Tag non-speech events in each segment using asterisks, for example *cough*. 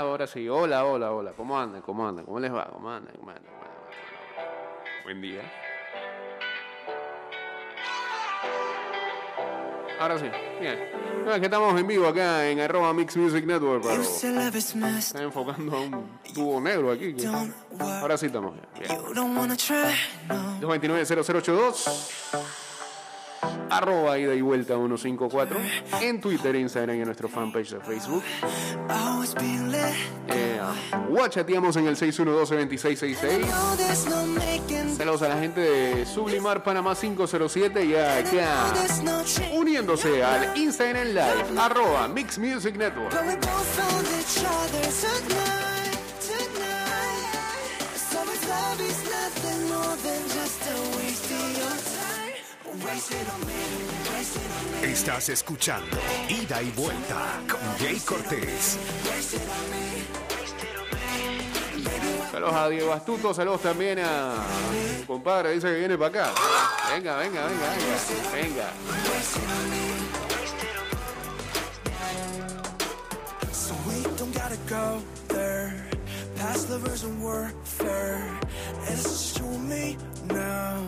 ahora sí. Hola, hola, hola. ¿Cómo andan? ¿Cómo andan? ¿Cómo les va? ¿Cómo andan? ¿Cómo andan? ¿Cómo andan? Buen día. Ahora sí. Bien. No, es que estamos en vivo acá en arroba Mix Music Network, pero está enfocando a un tubo negro aquí. que- Ahora sí estamos bien. bien. You don't wanna try, no. 229-0082. Arroba ida y vuelta 154. En Twitter, Instagram y en nuestro fanpage de Facebook. Led. Eh, Guachateamos en el 612-2666. No, there's no making. Saludos a la gente de Sublimar Panamá 507 y acá uniéndose al Instagram Live, arroba Mix Music Network. Estás escuchando Ida y Vuelta con Jay Cortés. Saludos a Diego Astuto, saludos también a mi compadre, dice que viene para acá. Venga, venga, venga, venga, venga. Past lovers and warfare. It's just you and me now.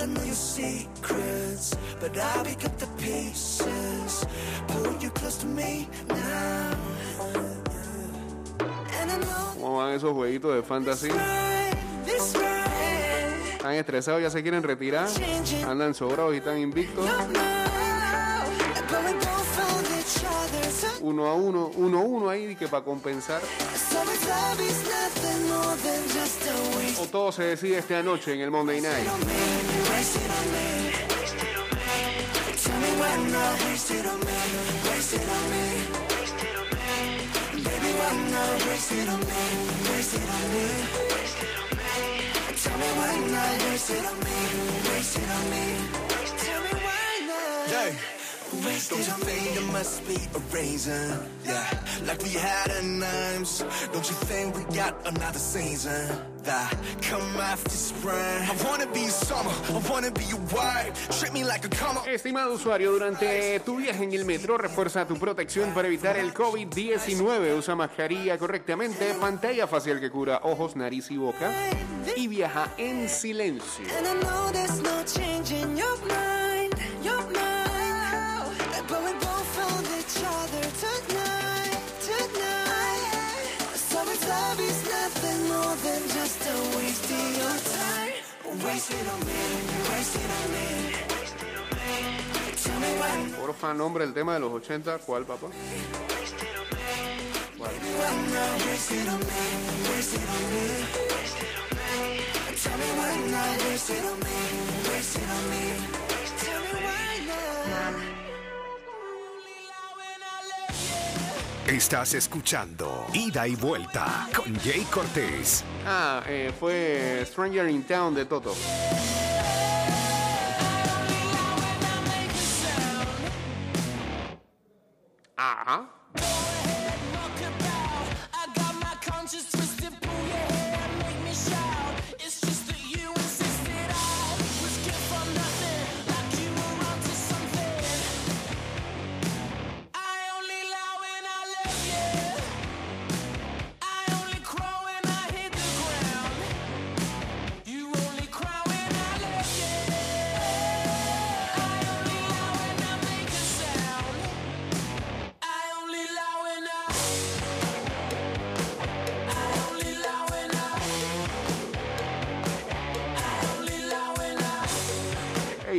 I don't know your secrets, but I pick up the pieces. Pull you close to me now. And I know ¿Cómo van esos jueguitos de fantasy? Están estresados, ya se quieren retirar. Andan sobrados y están invictos. Uno a uno, uno a uno ahí que para compensar. O todo se decide esta noche en el Monday Night. Waste Don't you think there must be a reason? Yeah, like we had a names. Don't you think we got another season? That come after spring. I wanna be summer, I wanna be your wife. Treat me like a come Estimado usuario, durante tu viaje en el metro, refuerza tu protección para evitar el COVID-19. Usa mascarilla correctamente, pantalla facial que cura ojos, nariz y boca. Y viaja en silencio. And I know there's no change in your mind, your mind. Porfa, nombre del tema de los 80. ¿Cuál, papá? ¿Cuál? Estás escuchando Ida y Vuelta con Jay Cortés. Ah, eh, fue Stranger in Town de Toto. Ajá.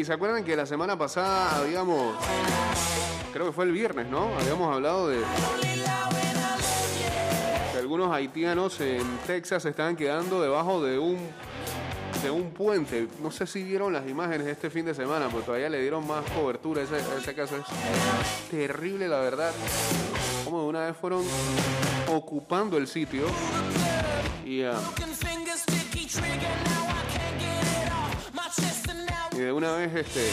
¿Se acuerdan que la semana pasada habíamos, creo que fue el viernes, ¿no? Habíamos hablado de que algunos haitianos en Texas se estaban quedando debajo de un de un puente. No sé si vieron las imágenes este fin de semana, pero todavía le dieron más cobertura ese, ese caso. Es terrible, la verdad. Como de una vez fueron ocupando el sitio y, ah, De una vez este,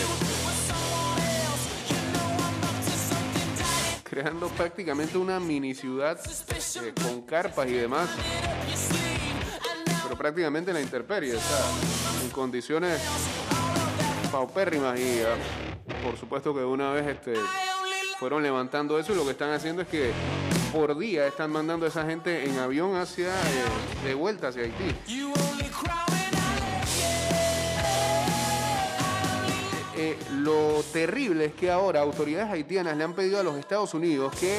creando prácticamente una mini ciudad eh, con carpas y demás. Pero prácticamente en la intemperie, o sea, en condiciones paupérrimas y ah, por supuesto que de una vez este, fueron levantando eso y lo que están haciendo es que por día están mandando a esa gente en avión hacia eh, de vuelta hacia Haití. Lo terrible es que ahora autoridades haitianas le han pedido a los Estados Unidos que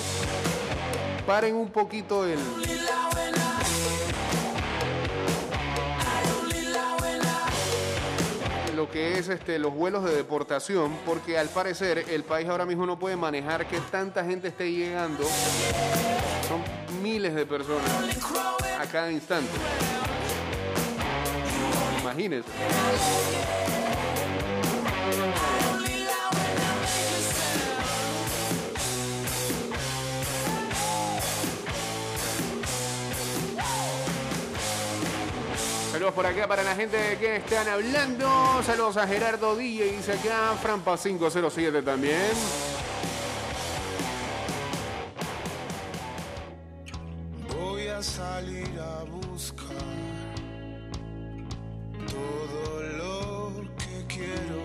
paren un poquito el, lo que es este, los vuelos de deportación, porque al parecer el país ahora mismo no puede manejar que tanta gente esté llegando. Son miles de personas a cada instante. Imagínense. Saludos por acá para la gente de que están hablando. Saludos a Gerardo DJ, dice acá. Frampa 507 también. Voy a salir a buscar todo lo que quiero.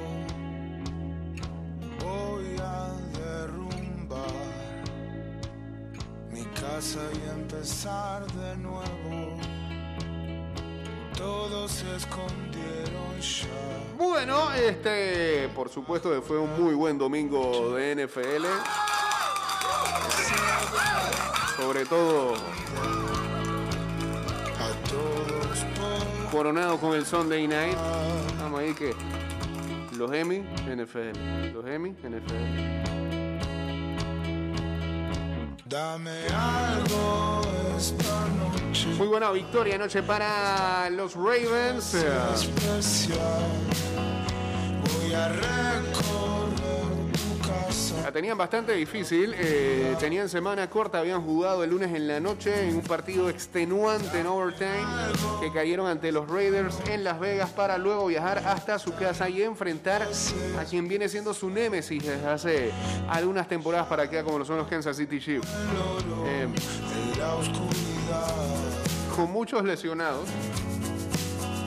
Voy a derrumbar mi casa y empezar de nuevo. Todos se escondieron ya. Bueno, este, por supuesto que fue un muy buen domingo de NFL. Sobre todo coronado con el Sunday Night. Vamos ahí que los Emmy, NFL. Los Emmy, NFL. Dame algo esta noche Muy buena victoria anoche para los Ravens. especial. Voy a. La tenían bastante difícil, eh, tenían semana corta, habían jugado el lunes en la noche en un partido extenuante en overtime que cayeron ante los Raiders en Las Vegas para luego viajar hasta su casa y enfrentar a quien viene siendo su némesis desde hace algunas temporadas para acá como lo son los Kansas City Chiefs. Eh, oscuridad. con muchos lesionados.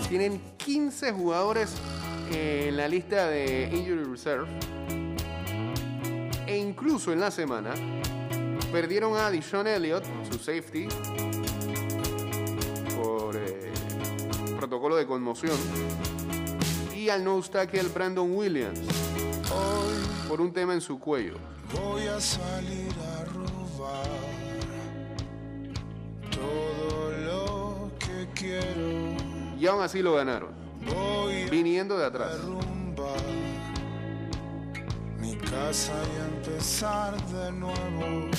Tienen 15 jugadores en la lista de Injury Reserve. E incluso en la semana perdieron a Dishon Elliott, su safety, por eh, protocolo de conmoción. Y al nose tackle Brandon Williams por un tema en su cuello. Voy a salir a robar todo lo que quiero. Y aún así lo ganaron, Voy viniendo de atrás. Casa y empezar de nuevo.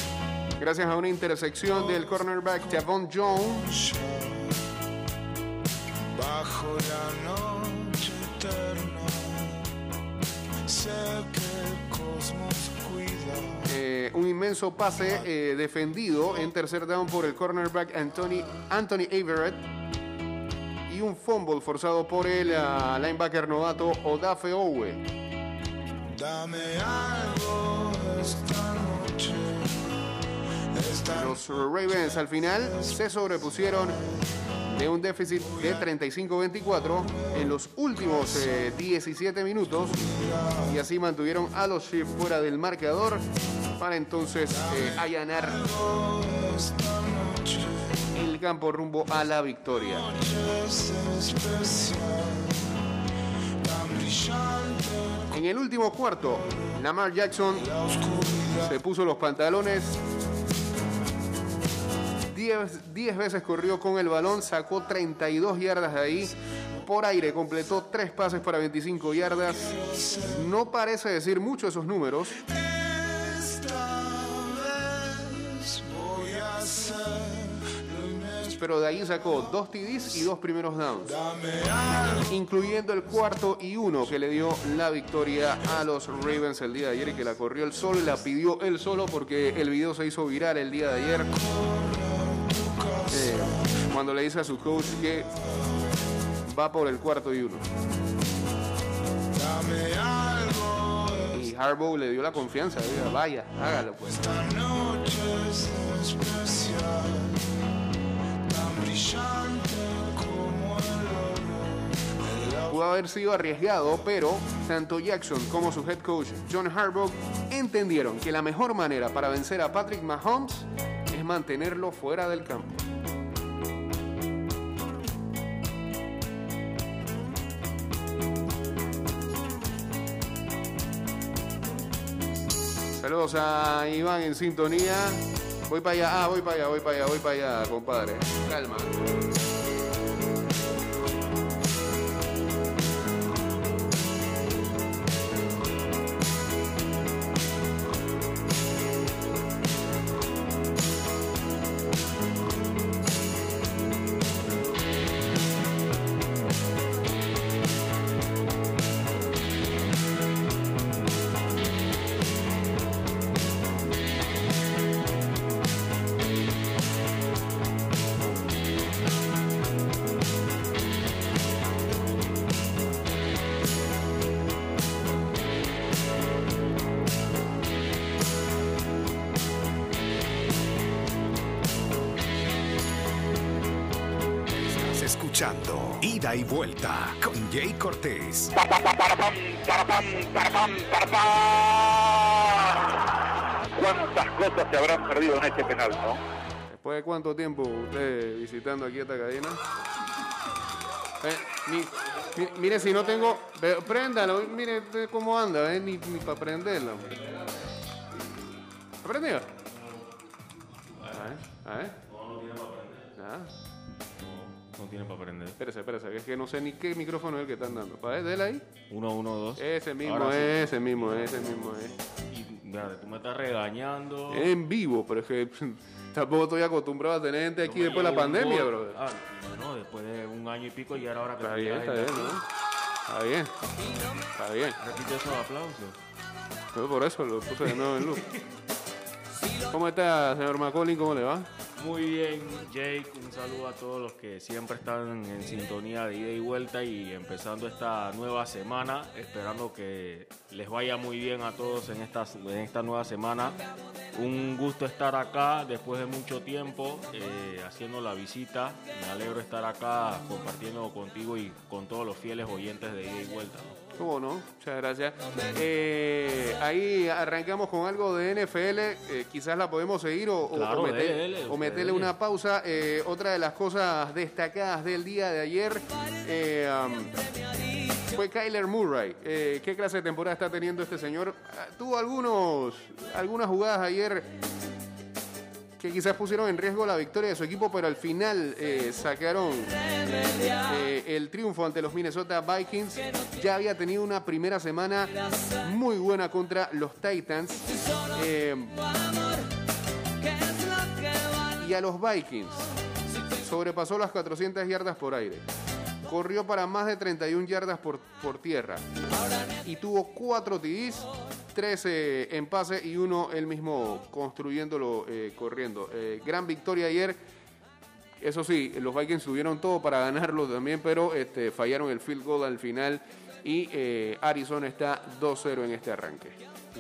Gracias a una intersección del cornerback Javon Jones. Bajo la noche eterna, sé que el cosmos cuida. Eh, un inmenso pase eh, defendido en tercer down por el cornerback Anthony, Anthony Everett y un fumble forzado por el ah, linebacker novato Odafe Owe. Los Ravens al final se sobrepusieron de un déficit de 35-24 en los últimos eh, 17 minutos. Y así mantuvieron a los Chiefs fuera del marcador para entonces eh, allanar el campo rumbo a la victoria. En el último cuarto, Lamar Jackson se puso los pantalones. 10 10 veces corrió con el balón, sacó 32 yardas de ahí. Por aire completó 3 pases para 25 yardas. No parece decir mucho esos números, pero de ahí sacó 2 TDs y 2 primeros downs, incluyendo el cuarto y uno que le dio la victoria a los Ravens el día de ayer y que la corrió él solo y la pidió él solo porque el video se hizo viral el día de ayer. Eh, cuando le dice a su coach que va por el cuarto y uno. Y Harbaugh le dio la confianza, diga, vaya, hágalo pues. esta noche es especial, Pudo haber sido arriesgado, pero tanto Jackson como su head coach John Harbaugh entendieron que la mejor manera para vencer a Patrick Mahomes es mantenerlo fuera del campo. Saludos a Iván en sintonía. Voy para allá, ah, voy para allá, voy para allá, voy para allá, compadre. Calma. Escuchando Ida y Vuelta con Jay Cortés. ¿Cuántas cosas se habrán perdido en este penal, no? ¿Después de cuánto tiempo usted visitando aquí esta cadena? Eh, mi- mi- mire, si no tengo. Préndalo, mire cómo anda, eh, ni, ni para prenderlo. ¿Aprendió? A ver, a ver. Ah, No tiene para aprender. espérese, espérese, es que no sé ni qué micrófono es el que están dando. ¿Para ver, dele ahí? 1, 1, 2. Ese mismo sí. ese mismo es, ese mismo es. Y, mira, tú me estás regañando. En vivo, pero es que *laughs* tampoco estoy acostumbrado a tener gente aquí después de la pandemia, bro. Ah, no, después de un año y pico ya era hora que Está bien, está en bien, ¿no? Está bien. Está bien. Repite esos aplausos. Yo por eso lo puse de nuevo en luz. ¿Cómo está, señor Macaulay? ¿Cómo le va? Muy bien, Jake. Un saludo a todos los que siempre están en sintonía de ida y vuelta y empezando esta nueva semana. Esperando que les vaya muy bien a todos en esta, en esta nueva semana. Un gusto estar acá después de mucho tiempo eh, haciendo la visita. Me alegro estar acá compartiendo contigo y con todos los fieles oyentes de ida y vuelta. ¿Cómo no? Muchas gracias. Eh, ahí arrancamos con algo de NFL. eh, quizás la podemos seguir o, o- Claro, o meter- dele, dele, o usted meterle una pausa. Eh, otra de las cosas destacadas del día de ayer um, fue Kyler Murray. Eh, ¿Qué clase de temporada está teniendo este señor? Ah, Tuvo algunos, algunas jugadas ayer que quizás pusieron en riesgo la victoria de su equipo, pero al final eh, sacaron eh, el triunfo ante los Minnesota Vikings. Ya había tenido una primera semana muy buena contra los Titans. Eh, y a los Vikings sobrepasó las 400 yardas por aire. Corrió para más de 31 yardas por, por tierra. Y tuvo 4 TDs, 13 en pase y uno él mismo construyéndolo, eh, corriendo. Eh, gran victoria ayer. Eso sí, los Vikings tuvieron todo para ganarlo también, pero este, fallaron el field goal al final y eh, Arizona está 2-0 en este arranque.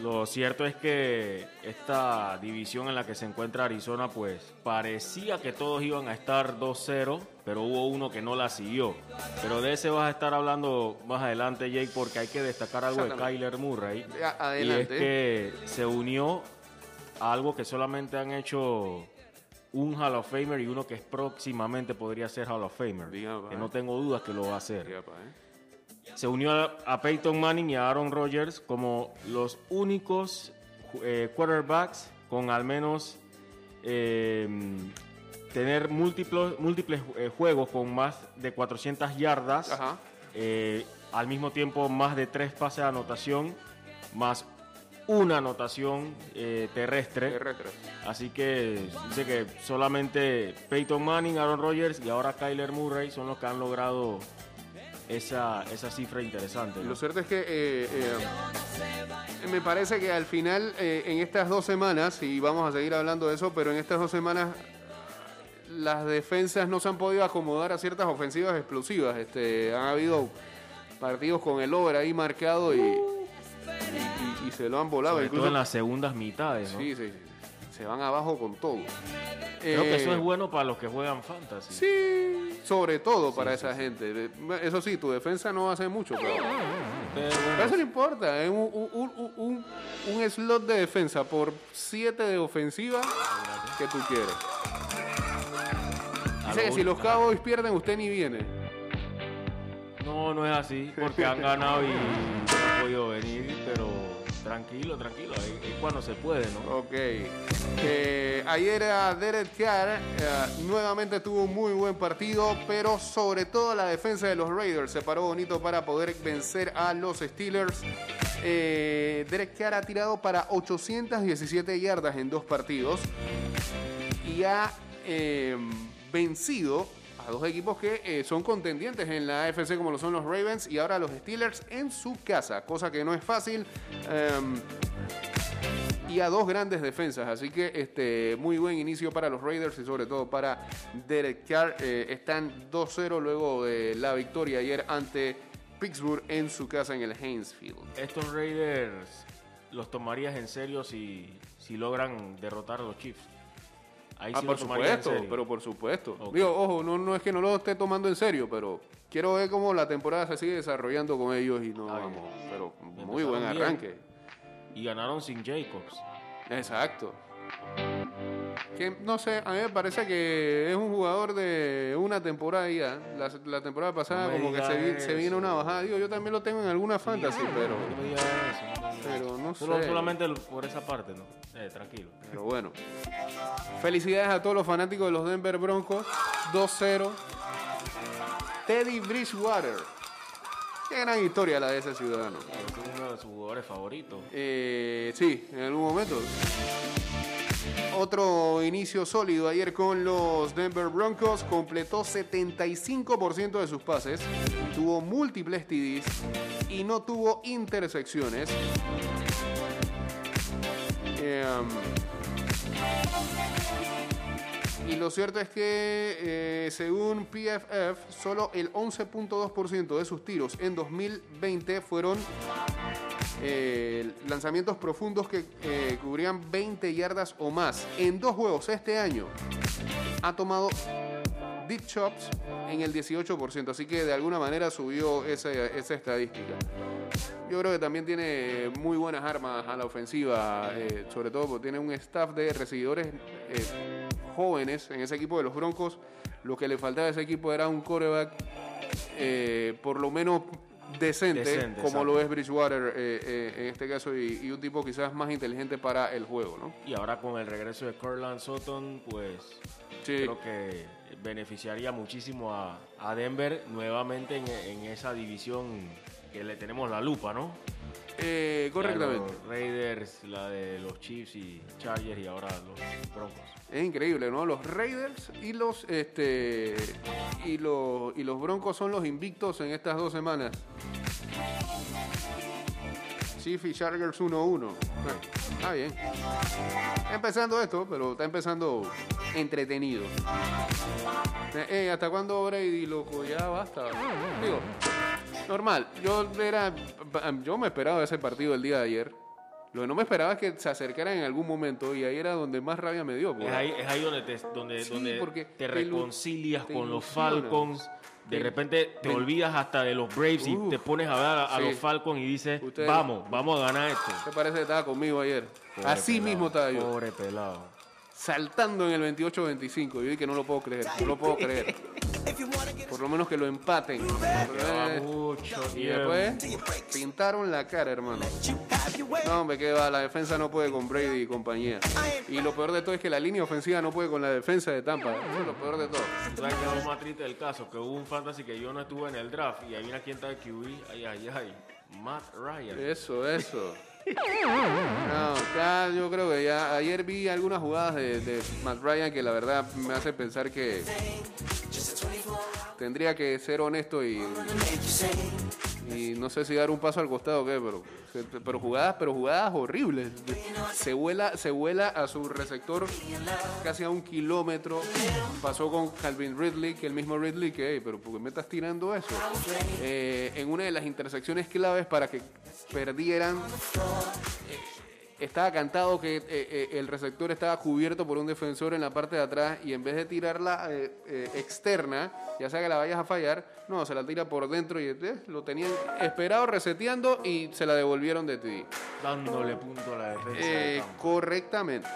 Lo cierto es que esta división en la que se encuentra Arizona, pues parecía que todos iban a estar 2-0, pero hubo uno que no la siguió. Pero de ese vas a estar hablando más adelante, Jake, porque hay que destacar algo de. Kyler Murray. A- Y es Adelante. que se unió a algo que solamente han hecho un Hall of Famer y uno que próximamente podría ser Hall of Famer. Diga, va. que no tengo dudas que lo va a hacer ¿eh? Se unió a, Peyton Manning y a Aaron Rodgers como los únicos eh, quarterbacks con al menos eh, tener múltiplos, múltiples eh, juegos con más de 400 yardas, Ajá. eh, al mismo tiempo más de tres pases de anotación, más una anotación terrestre. Terrestre. Así que dice que solamente Peyton Manning, Aaron Rodgers y ahora Kyler Murray son los que han logrado esa, esa cifra interesante. ¿no? Lo cierto es que eh, eh, me parece que al final, eh, en estas dos semanas, y vamos a seguir hablando de eso, pero en estas dos semanas las defensas no se han podido acomodar a ciertas ofensivas explosivas. Este, han habido partidos con el over ahí marcado y, y- y se lo han volado. Sobre todo Incluso, en las segundas mitades. ¿no? sí, sí, se van abajo con todo. Creo que Eh, eso es bueno para los que juegan fantasy. Sí, Sobre todo para esa gente. Eso sí, tu defensa no hace mucho, pero, Pero pero bueno, eso no importa. Es un, un, un- un- un slot de defensa por 7 de ofensiva que tú quieres. Dice que si los Cowboys pierden, usted ni viene. No, no es así, porque han *laughs* ganado y no han podido venir, pero tranquilo, tranquilo, es, cuando se puede, ¿no? Ok. Eh, ayer a Derek Carr eh, nuevamente tuvo un muy buen partido, pero sobre todo la defensa de los Raiders se paró bonito para poder vencer a los Steelers. Eh, Derek Carr ha tirado para 817 yardas en dos partidos y ha eh, vencido a dos equipos que eh, son contendientes en la AFC como lo son los Ravens y ahora los Steelers en su casa, cosa que no es fácil. Em, y a dos grandes defensas. Así que este muy buen inicio para los Raiders y sobre todo para Derek Carr. Eh, están 2-0 luego de la victoria ayer ante Pittsburgh en su casa en el Heinz Field. Estos Raiders los tomarías en serio si, si logran derrotar a los Chiefs. Ahí Ah, sí por supuesto, pero por supuesto. Ok. Digo, ojo, no, no es que no lo esté tomando en serio, pero quiero ver cómo la temporada se sigue desarrollando con ellos y no vamos. Pero muy buen bien. arranque. Y ganaron sin Jacobs. Exacto. Que no sé, a mí me parece que es un jugador de una temporada ya. La, la temporada pasada No como que se, se vino una bajada. Digo, yo también lo tengo en alguna fantasy, pero, No me digas eso, no me digas pero eso. No Solo- sé. Solamente por esa parte, ¿no? Eh, tranquilo. Pero bueno. Felicidades a todos los fanáticos de los Denver Broncos. 2-0. Teddy Bridgewater. Qué gran historia la de ese ciudadano. Es uno de sus jugadores favoritos. Eh, sí, en algún momento. Otro inicio sólido ayer con los Denver Broncos. Completó 75% de sus pases. Tuvo múltiples TDs y no tuvo intersecciones. Eh, y lo cierto es que, eh, según PFF, solo el 11.2% de sus tiros en 2020 fueron eh, lanzamientos profundos que eh, cubrían 20 yardas o más. En dos juegos este año ha tomado deep shots en el 18%, así que de alguna manera subió esa, esa estadística. Yo creo que también tiene muy buenas armas a la ofensiva, eh, sobre todo porque tiene un staff de recibidores jóvenes en ese equipo de los Broncos. Lo que le faltaba a ese equipo era un coreback por lo menos decente, Decente, como lo es Bridgewater eh, eh, en este caso, y, y un tipo quizás más inteligente para el juego, ¿no? Y ahora con el regreso de Cortland Sutton, pues Sí. creo que beneficiaría muchísimo a, a Denver nuevamente en, en esa división que le tenemos la lupa, ¿no? Eh, correctamente. Los Raiders, la de los Chiefs y Chargers y ahora los Broncos. Es increíble, ¿no? Los Raiders y los este y los y los Broncos son los invictos en estas dos semanas. Chiefs y Chargers 1-1. Eh, Está bien. Está empezando esto, pero está empezando entretenido. Eh, eh, ¿Hasta cuándo Brady, loco? Ya basta. Digo, normal. Yo era, yo me esperaba ese partido el día de ayer. Lo que no me esperaba es que se acercara en algún momento y ahí era donde más rabia me dio. Es ahí, es ahí donde te, donde, Sí, donde porque te te reconcilias te con los. Falcons. De Te- repente te te- olvidas hasta de los Braves y te pones a ver a, sí. los Falcons y dices, vamos, vamos a ganar esto. ¿Qué parece que estaba conmigo ayer? Pobre Así pelado, mismo estaba yo. Pobre pelado. Saltando en el 28-25. Yo dije que no lo puedo creer. No lo puedo creer. *laughs* Por lo menos que lo empaten. Eh, mucho y después pintaron la cara, hermano. No, hombre, que va. La defensa no puede con Brady y compañía. Y lo peor de todo es que la línea ofensiva no puede con la defensa de Tampa. Eso es lo peor de todo. ¿Sabes qué es lo más triste del caso? Que hubo un fantasy que yo no estuve en el draft y ahí viene quién está de QB. Ay, ay, ay. Matt Ryan. Eso, eso. No, ya yo creo que ya ayer vi algunas jugadas de, de Matt Ryan que la verdad me hace pensar que tendría que ser honesto y, y no sé si dar un paso al costado o qué, pero, pero jugadas, pero jugadas horribles. Se vuela, se vuela a su receptor casi a un kilómetro. Pasó con Calvin Ridley, que el mismo Ridley que, "Ey, pero ¿por qué me estás tirando eso? Eh, en una de las intersecciones claves para que perdieran estaba cantado que eh, eh, el receptor estaba cubierto por un defensor en la parte de atrás y en vez de tirarla eh, eh, externa, ya sea que la vayas a fallar, no, se la tira por dentro y lo tenían esperado reseteando y se la devolvieron de ti. Dándole punto a la defensa. Correctamente.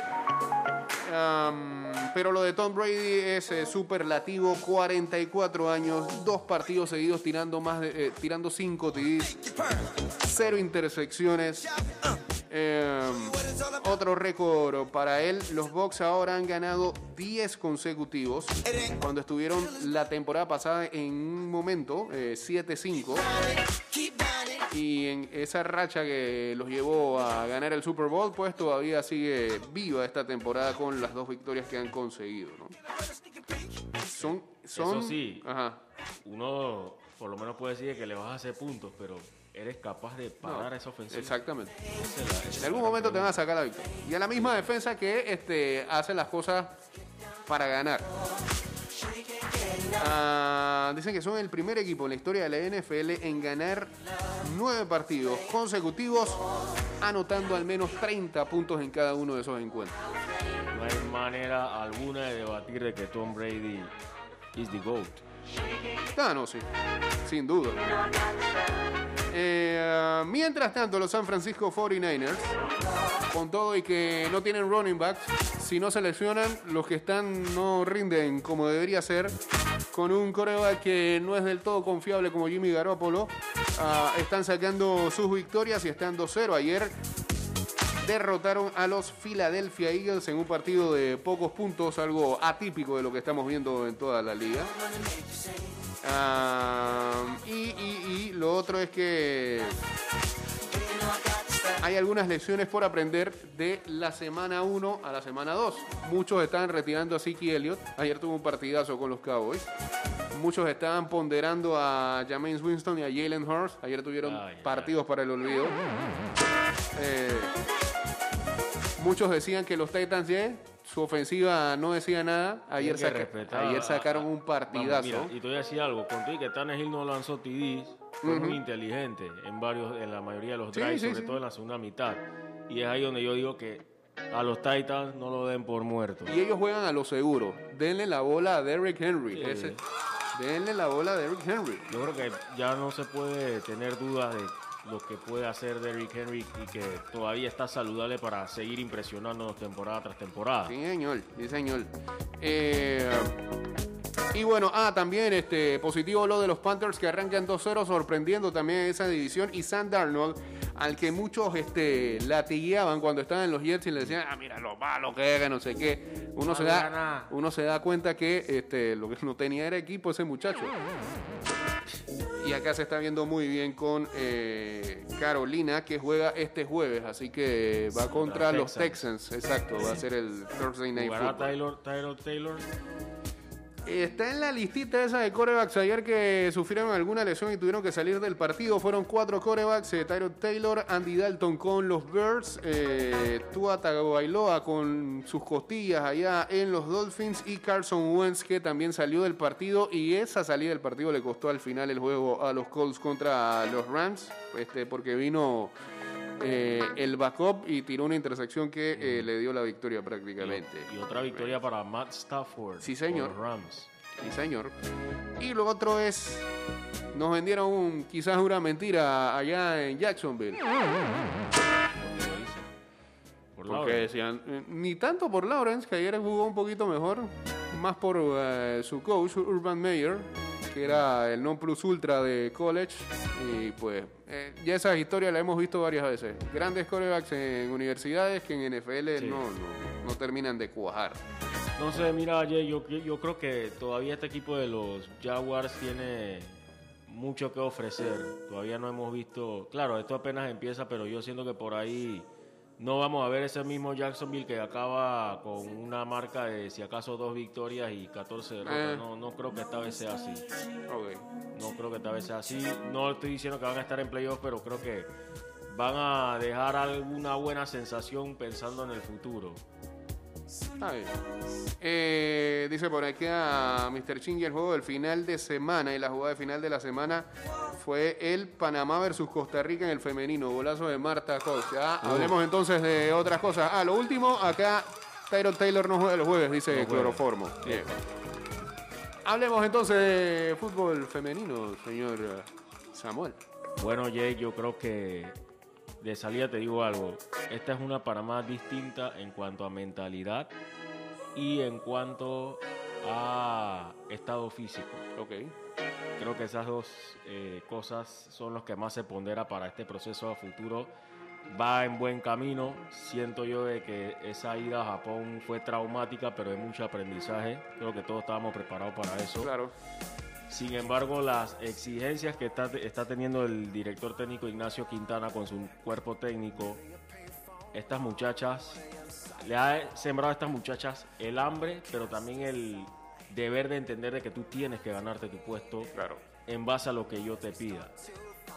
Am, pero lo de Tom Brady es superlativo, 44 años, dos partidos seguidos tirando más de, tirando 5 TDs, cero intersecciones. Em, otro récord para él, los Bucks ahora han ganado 10 consecutivos cuando estuvieron la temporada pasada en un momento eh, 7-5 y en esa racha que los llevó a ganar el Super Bowl, pues todavía sigue viva esta temporada con las dos victorias que han conseguido, ¿no? Son, son, Eso sí. Ajá. Uno por lo menos puede decir que le vas a hacer puntos, pero eres capaz de parar esa ofensiva. Exactamente. Esa es la- esa es En algún momento te van a sacar la victoria. Y a la misma defensa que este, hace las cosas para ganar. Ah, dicen que son el primer equipo en la historia de la NFL en ganar nueve partidos consecutivos, anotando al menos 30 puntos en cada uno de esos encuentros. No hay manera alguna de debatir de que Tom Brady is the GOAT. Ah, no, sí. Sin duda. Eh, mientras tanto, los San Francisco 49ers, con todo y que no tienen running backs, si no seleccionan, los que están no rinden como debería ser. Con un coreback que no es del todo confiable como Jimmy Garoppolo, ah, están sacando sus victorias y están 2-0. Ayer derrotaron a los Philadelphia Eagles en un partido de pocos puntos, algo atípico de lo que estamos viendo en toda la liga. Y, y- y lo otro es que hay algunas lecciones por aprender de la semana 1 a la semana 2. Muchos estaban retirando a Siki Elliott. Ayer tuvo un partidazo con los Cowboys. Muchos estaban ponderando a Jameis Winston y a Jalen Hurts. Ayer tuvieron partidos para el olvido. Eh, muchos decían que los Titans ya, su ofensiva no decía nada. Ayer, saca- sacaron a- un partidazo. Vamos, mira, y te voy a decir algo. Con todo y que Tannehill no lanzó TDs, fue muy inteligente en varios, en la mayoría de los drives, sí, sobre sí. todo en la segunda mitad. Y es ahí donde yo digo que a los Titans no lo den por muerto. Y ellos juegan a lo seguro. Denle la bola a Derrick Henry. Ese- denle la bola a Derrick Henry. Yo creo que ya no se puede tener dudas de lo que puede hacer Derrick Henry y que todavía está saludable para seguir impresionándonos temporada tras temporada. Sí, señor. Sí, señor. Eh, y bueno, ah, también este positivo lo de los Panthers que arrancan 2-0, sorprendiendo también esa división. Y Sam Darnold, al que muchos este, latigueaban cuando estaban en los Jets y le decían, ah, mira lo malo que era, no sé qué. Uno, se da, uno se da cuenta que este, lo que no tenía era equipo ese muchacho. Y acá se está viendo muy bien con eh, Carolina, que juega este jueves. Así que va contra los Texans. Texans. Exacto, va a ser el Thursday Night ¿Jugará Football. Taylor, Taylor Taylor? Está en la listita esa de corebacks ayer que sufrieron alguna lesión y tuvieron que salir del partido. Fueron cuatro corebacks, eh, Taylor, Andy Dalton con los Birds, eh, Tua Tagovailoa con sus costillas allá en los Dolphins y Carson Wentz que también salió del partido y esa salida del partido le costó al final el juego a los Colts contra los Rams, este, porque vino eh, el backup y tiró una intersección que eh, le dio la victoria prácticamente. Y otra victoria para Matt Stafford. Sí, señor. por Rams. Sí, señor. Y lo otro es, nos vendieron un, quizás una mentira allá en Jacksonville. Porque decían, eh, ni tanto por Lawrence, que ayer jugó un poquito mejor, más por eh, su coach, Urban Meyer, que era el non plus ultra de college. Y pues, eh, ya esas historias las hemos visto varias veces. Grandes corebacks en universidades que en NFL Sí. no, no, no terminan de cuajar. No sé, mira, yo, yo creo que todavía este equipo de los Jaguars tiene mucho que ofrecer. Todavía no hemos visto. Claro, esto apenas empieza, pero yo siento que por ahí no vamos a ver ese mismo Jacksonville que acaba con una marca de si acaso dos victorias y 14 derrotas. Eh. No, no creo que esta vez sea así. No creo que esta vez sea así. No estoy diciendo que van a estar en playoffs, pero creo que van a dejar alguna buena sensación pensando en el futuro. Está bien. Eh, dice por aquí a Mr. Chingy el juego del final de semana y la jugada de final de la semana fue el Panamá versus Costa Rica en el femenino. Golazo de Marta Cox. Ya, hablemos entonces de otras cosas. Ah, lo último, acá Tyron Taylor no juega los jueves, dice juega. Cloroformo. Bien. Hablemos entonces de fútbol femenino, señor Samuel. Bueno, Jake, yo creo que de salida te digo algo. Esta es una Panamá distinta en cuanto a mentalidad y en cuanto a estado físico. Ok. Creo que esas dos eh, cosas son los que más se pondera para este proceso a futuro. Va en buen camino. Siento yo de que esa ida a Japón fue traumática, pero de mucho aprendizaje. Creo que todos estábamos preparados para eso. Claro. Sin embargo, las exigencias que está, está teniendo el director técnico Ignacio Quintana con su cuerpo técnico, estas muchachas, le ha sembrado a estas muchachas el hambre, pero también el deber de entender de que tú tienes que ganarte tu puesto Claro. en base a lo que yo te pida.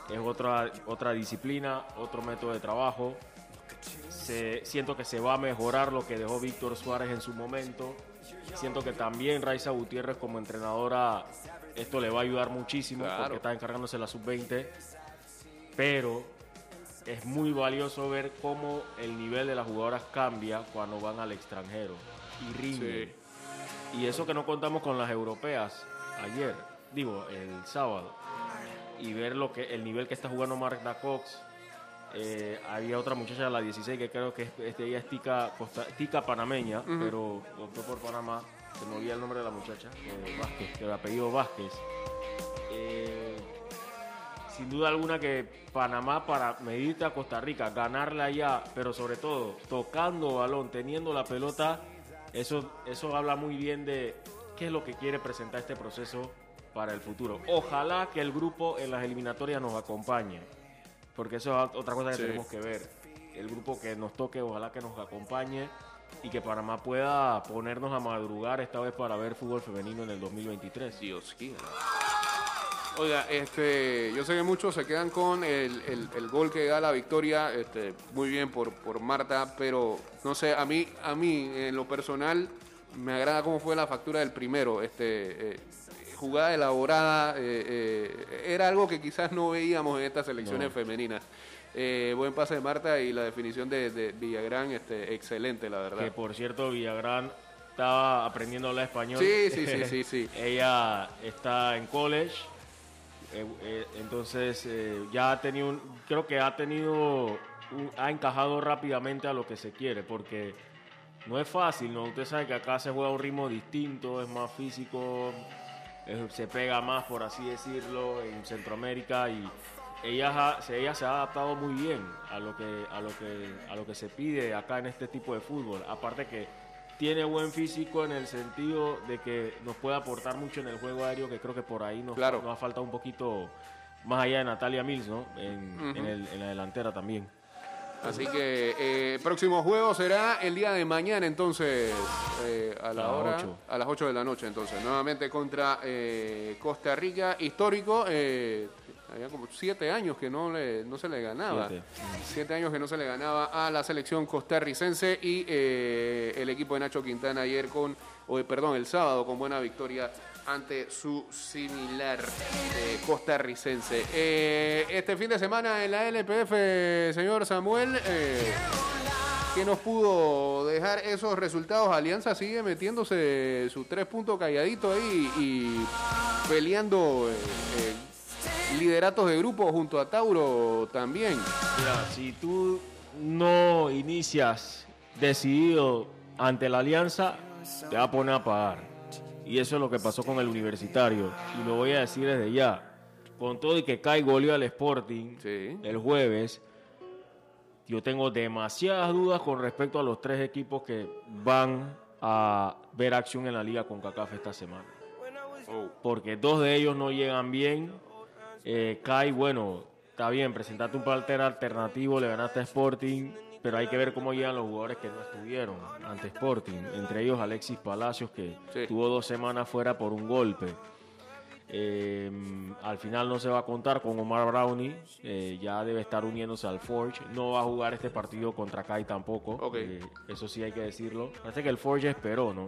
Es otra, otra disciplina, otro método de trabajo. Se- siento que se va a mejorar lo que dejó Víctor Suárez en su momento. Siento que también Raiza Gutiérrez como entrenadora, esto le va a ayudar muchísimo Claro. porque está encargándose la sub-20. Pero es muy valioso ver cómo el nivel de las jugadoras cambia cuando van al extranjero y rinden. Y eso que no contamos con las europeas ayer, digo, el sábado. Y ver lo que el nivel que está jugando Marta Cox. Eh, había otra muchacha, la 16, que creo que es, este, ella es tica, costa- tica panameña, pero optó por Panamá. Se me olvida el nombre de la muchacha, eh, Vázquez, que el apellido Vázquez. Eh, sin duda alguna que Panamá para medirte a Costa Rica, ganarle allá, pero sobre todo tocando balón, teniendo la pelota, eso, eso habla muy bien de qué es lo que quiere presentar este proceso para el futuro. Ojalá que el grupo en las eliminatorias nos acompañe, porque eso es otra cosa que Sí. tenemos que ver. El grupo que nos toque, ojalá que nos acompañe y que Panamá pueda ponernos a madrugar esta vez para ver fútbol femenino en el 2023. Dios quiera. Oiga, este, yo sé que muchos se quedan con el, el- el gol que da la victoria, este, muy bien por, por Marta, pero no sé, a mí, a mí en lo personal me agrada cómo fue la factura del primero, este, eh, jugada elaborada, eh, eh, era algo que quizás no veíamos en estas selecciones No. femeninas. Eh, buen pase de Marta y la definición de, de Villagrán, este, excelente, la verdad. Que por cierto, Villagrán estaba aprendiendo a hablar español. Sí, sí, sí, *laughs* sí, sí. Ella está en college. eh, eh, entonces, eh, ya ha tenido un. Creo que ha tenido. un- ha encajado rápidamente a lo que se quiere, porque no es fácil, ¿no? Usted sabe que acá se juega a un ritmo distinto, es más físico, se pega más, por así decirlo, en Centroamérica y ella, ella se ha adaptado muy bien a lo que a lo que a lo que se pide acá en este tipo de fútbol. Aparte que tiene buen físico en el sentido de que nos puede aportar mucho en el juego aéreo, que creo que por ahí nos, Claro. nos ha faltado un poquito más allá de Natalia Mills, ¿no? En, en el- en la delantera también. Así que eh, próximo juego será el día de mañana, entonces, eh, a la A hora, ocho. a las 8 de la noche, entonces, nuevamente contra eh, Costa Rica, histórico, eh, había como siete años que no, le, no se le ganaba. Siete. Siete años que no se le ganaba a la selección costarricense y eh, el equipo de Nacho Quintana ayer con, o, perdón, el sábado con buena victoria ante su similar eh, costarricense. Eh, este fin de semana en la LPF, señor Samuel, eh, ¿qué nos pudo dejar esos resultados? Alianza sigue metiéndose su tres puntos calladito ahí y peleando lideratos de grupo junto a Tauro también. Mira, si tú no inicias decidido ante la alianza, te va a poner a pagar. Y eso es lo que pasó con el universitario. Y lo voy a decir desde ya. Con todo y que Kai goleó al Sporting Sí. el jueves, yo tengo demasiadas dudas con respecto a los tres equipos que van a ver acción en la liga con CACAF esta semana Oh, porque dos de ellos no llegan bien. Eh, Kai, bueno, está bien, presentaste un parter alternativo, le ganaste a Sporting, pero hay que ver cómo llegan los jugadores que no estuvieron ante Sporting, entre ellos Alexis Palacios, que Sí. tuvo dos semanas fuera por un golpe. Eh, al final no se va a contar con Omar Brownie, eh, ya debe estar uniéndose al Forge. No va a jugar este partido contra Kai tampoco, eh, eso sí hay que decirlo. Parece que el Forge esperó, ¿no?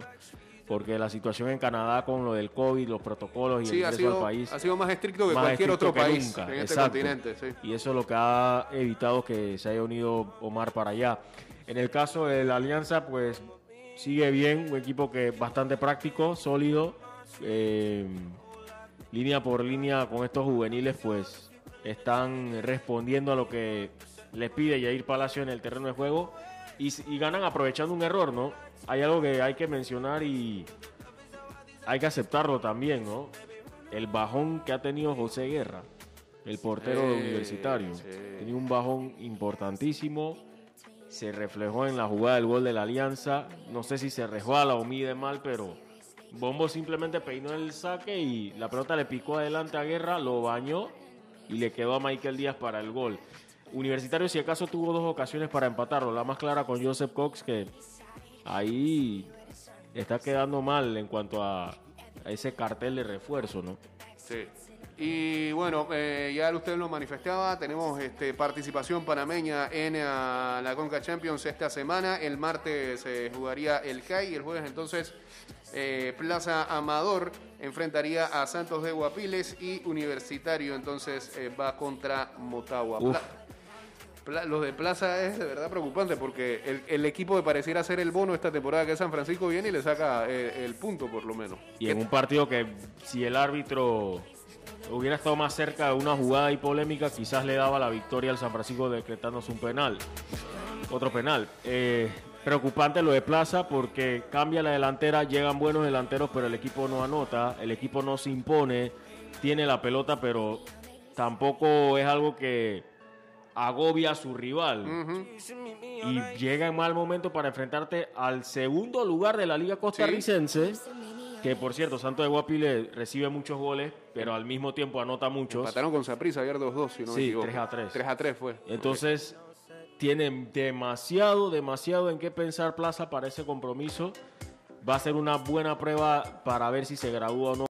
Porque la situación en Canadá con lo del COVID, los protocolos y Sí, el ingreso sido, al país. ha sido más estricto que más cualquier estricto otro que país nunca, en este exacto. continente. Sí. Y eso es lo que ha evitado que se haya unido Omar para allá. En el caso de la Alianza, pues sigue bien, un equipo que es bastante práctico, sólido. eh, línea por línea con estos juveniles, pues están respondiendo a lo que les pide Yair Palacio en el terreno de juego y, y ganan aprovechando un error, ¿no? Hay algo que hay que mencionar y hay que aceptarlo también, ¿no? El bajón que ha tenido José Guerra, el portero Sí, universitario. sí. Tenía un bajón importantísimo. Se reflejó en la jugada del gol de la Alianza. No sé si se resbala o mide mal, pero Bombo simplemente peinó el saque y la pelota le picó adelante a Guerra, lo bañó y le quedó a Michael Díaz para el gol. Universitario, si acaso, tuvo dos ocasiones para empatarlo. La más clara con Joseph Cox, que ahí está quedando mal en cuanto a, a ese cartel de refuerzo, ¿no? Sí. Y bueno, eh, ya usted lo manifestaba, tenemos este, participación panameña en ah, la Conca Champions esta semana. El martes se jugaría el CAI y el jueves entonces eh, Plaza Amador enfrentaría a Santos de Guapiles y Universitario entonces eh, va contra Motagua. Uf. Los de Plaza es de verdad preocupante porque el, el equipo que pareciera ser el bono esta temporada que es San Francisco viene y le saca eh, el punto por lo menos. Y en un partido que si el árbitro hubiera estado más cerca de una jugada y polémica, quizás le daba la victoria al San Francisco decretándose un penal. Otro penal. Eh, preocupante lo de Plaza porque cambia la delantera, llegan buenos delanteros, pero el equipo no anota, el equipo no se impone, tiene la pelota, pero tampoco es algo que agobia a su rival. Y llega en mal momento para enfrentarte al segundo lugar de la Liga Costarricense. Que por cierto, Santos de Guapile recibe muchos goles, pero al mismo tiempo anota muchos. Empataron con Saprissa ayer 2-2, si no me Sí, equivoco. 3 a 3. 3 a 3 fue. Entonces, tienen demasiado, demasiado en qué pensar Plaza para ese compromiso. Va a ser una buena prueba para ver si se gradúa o no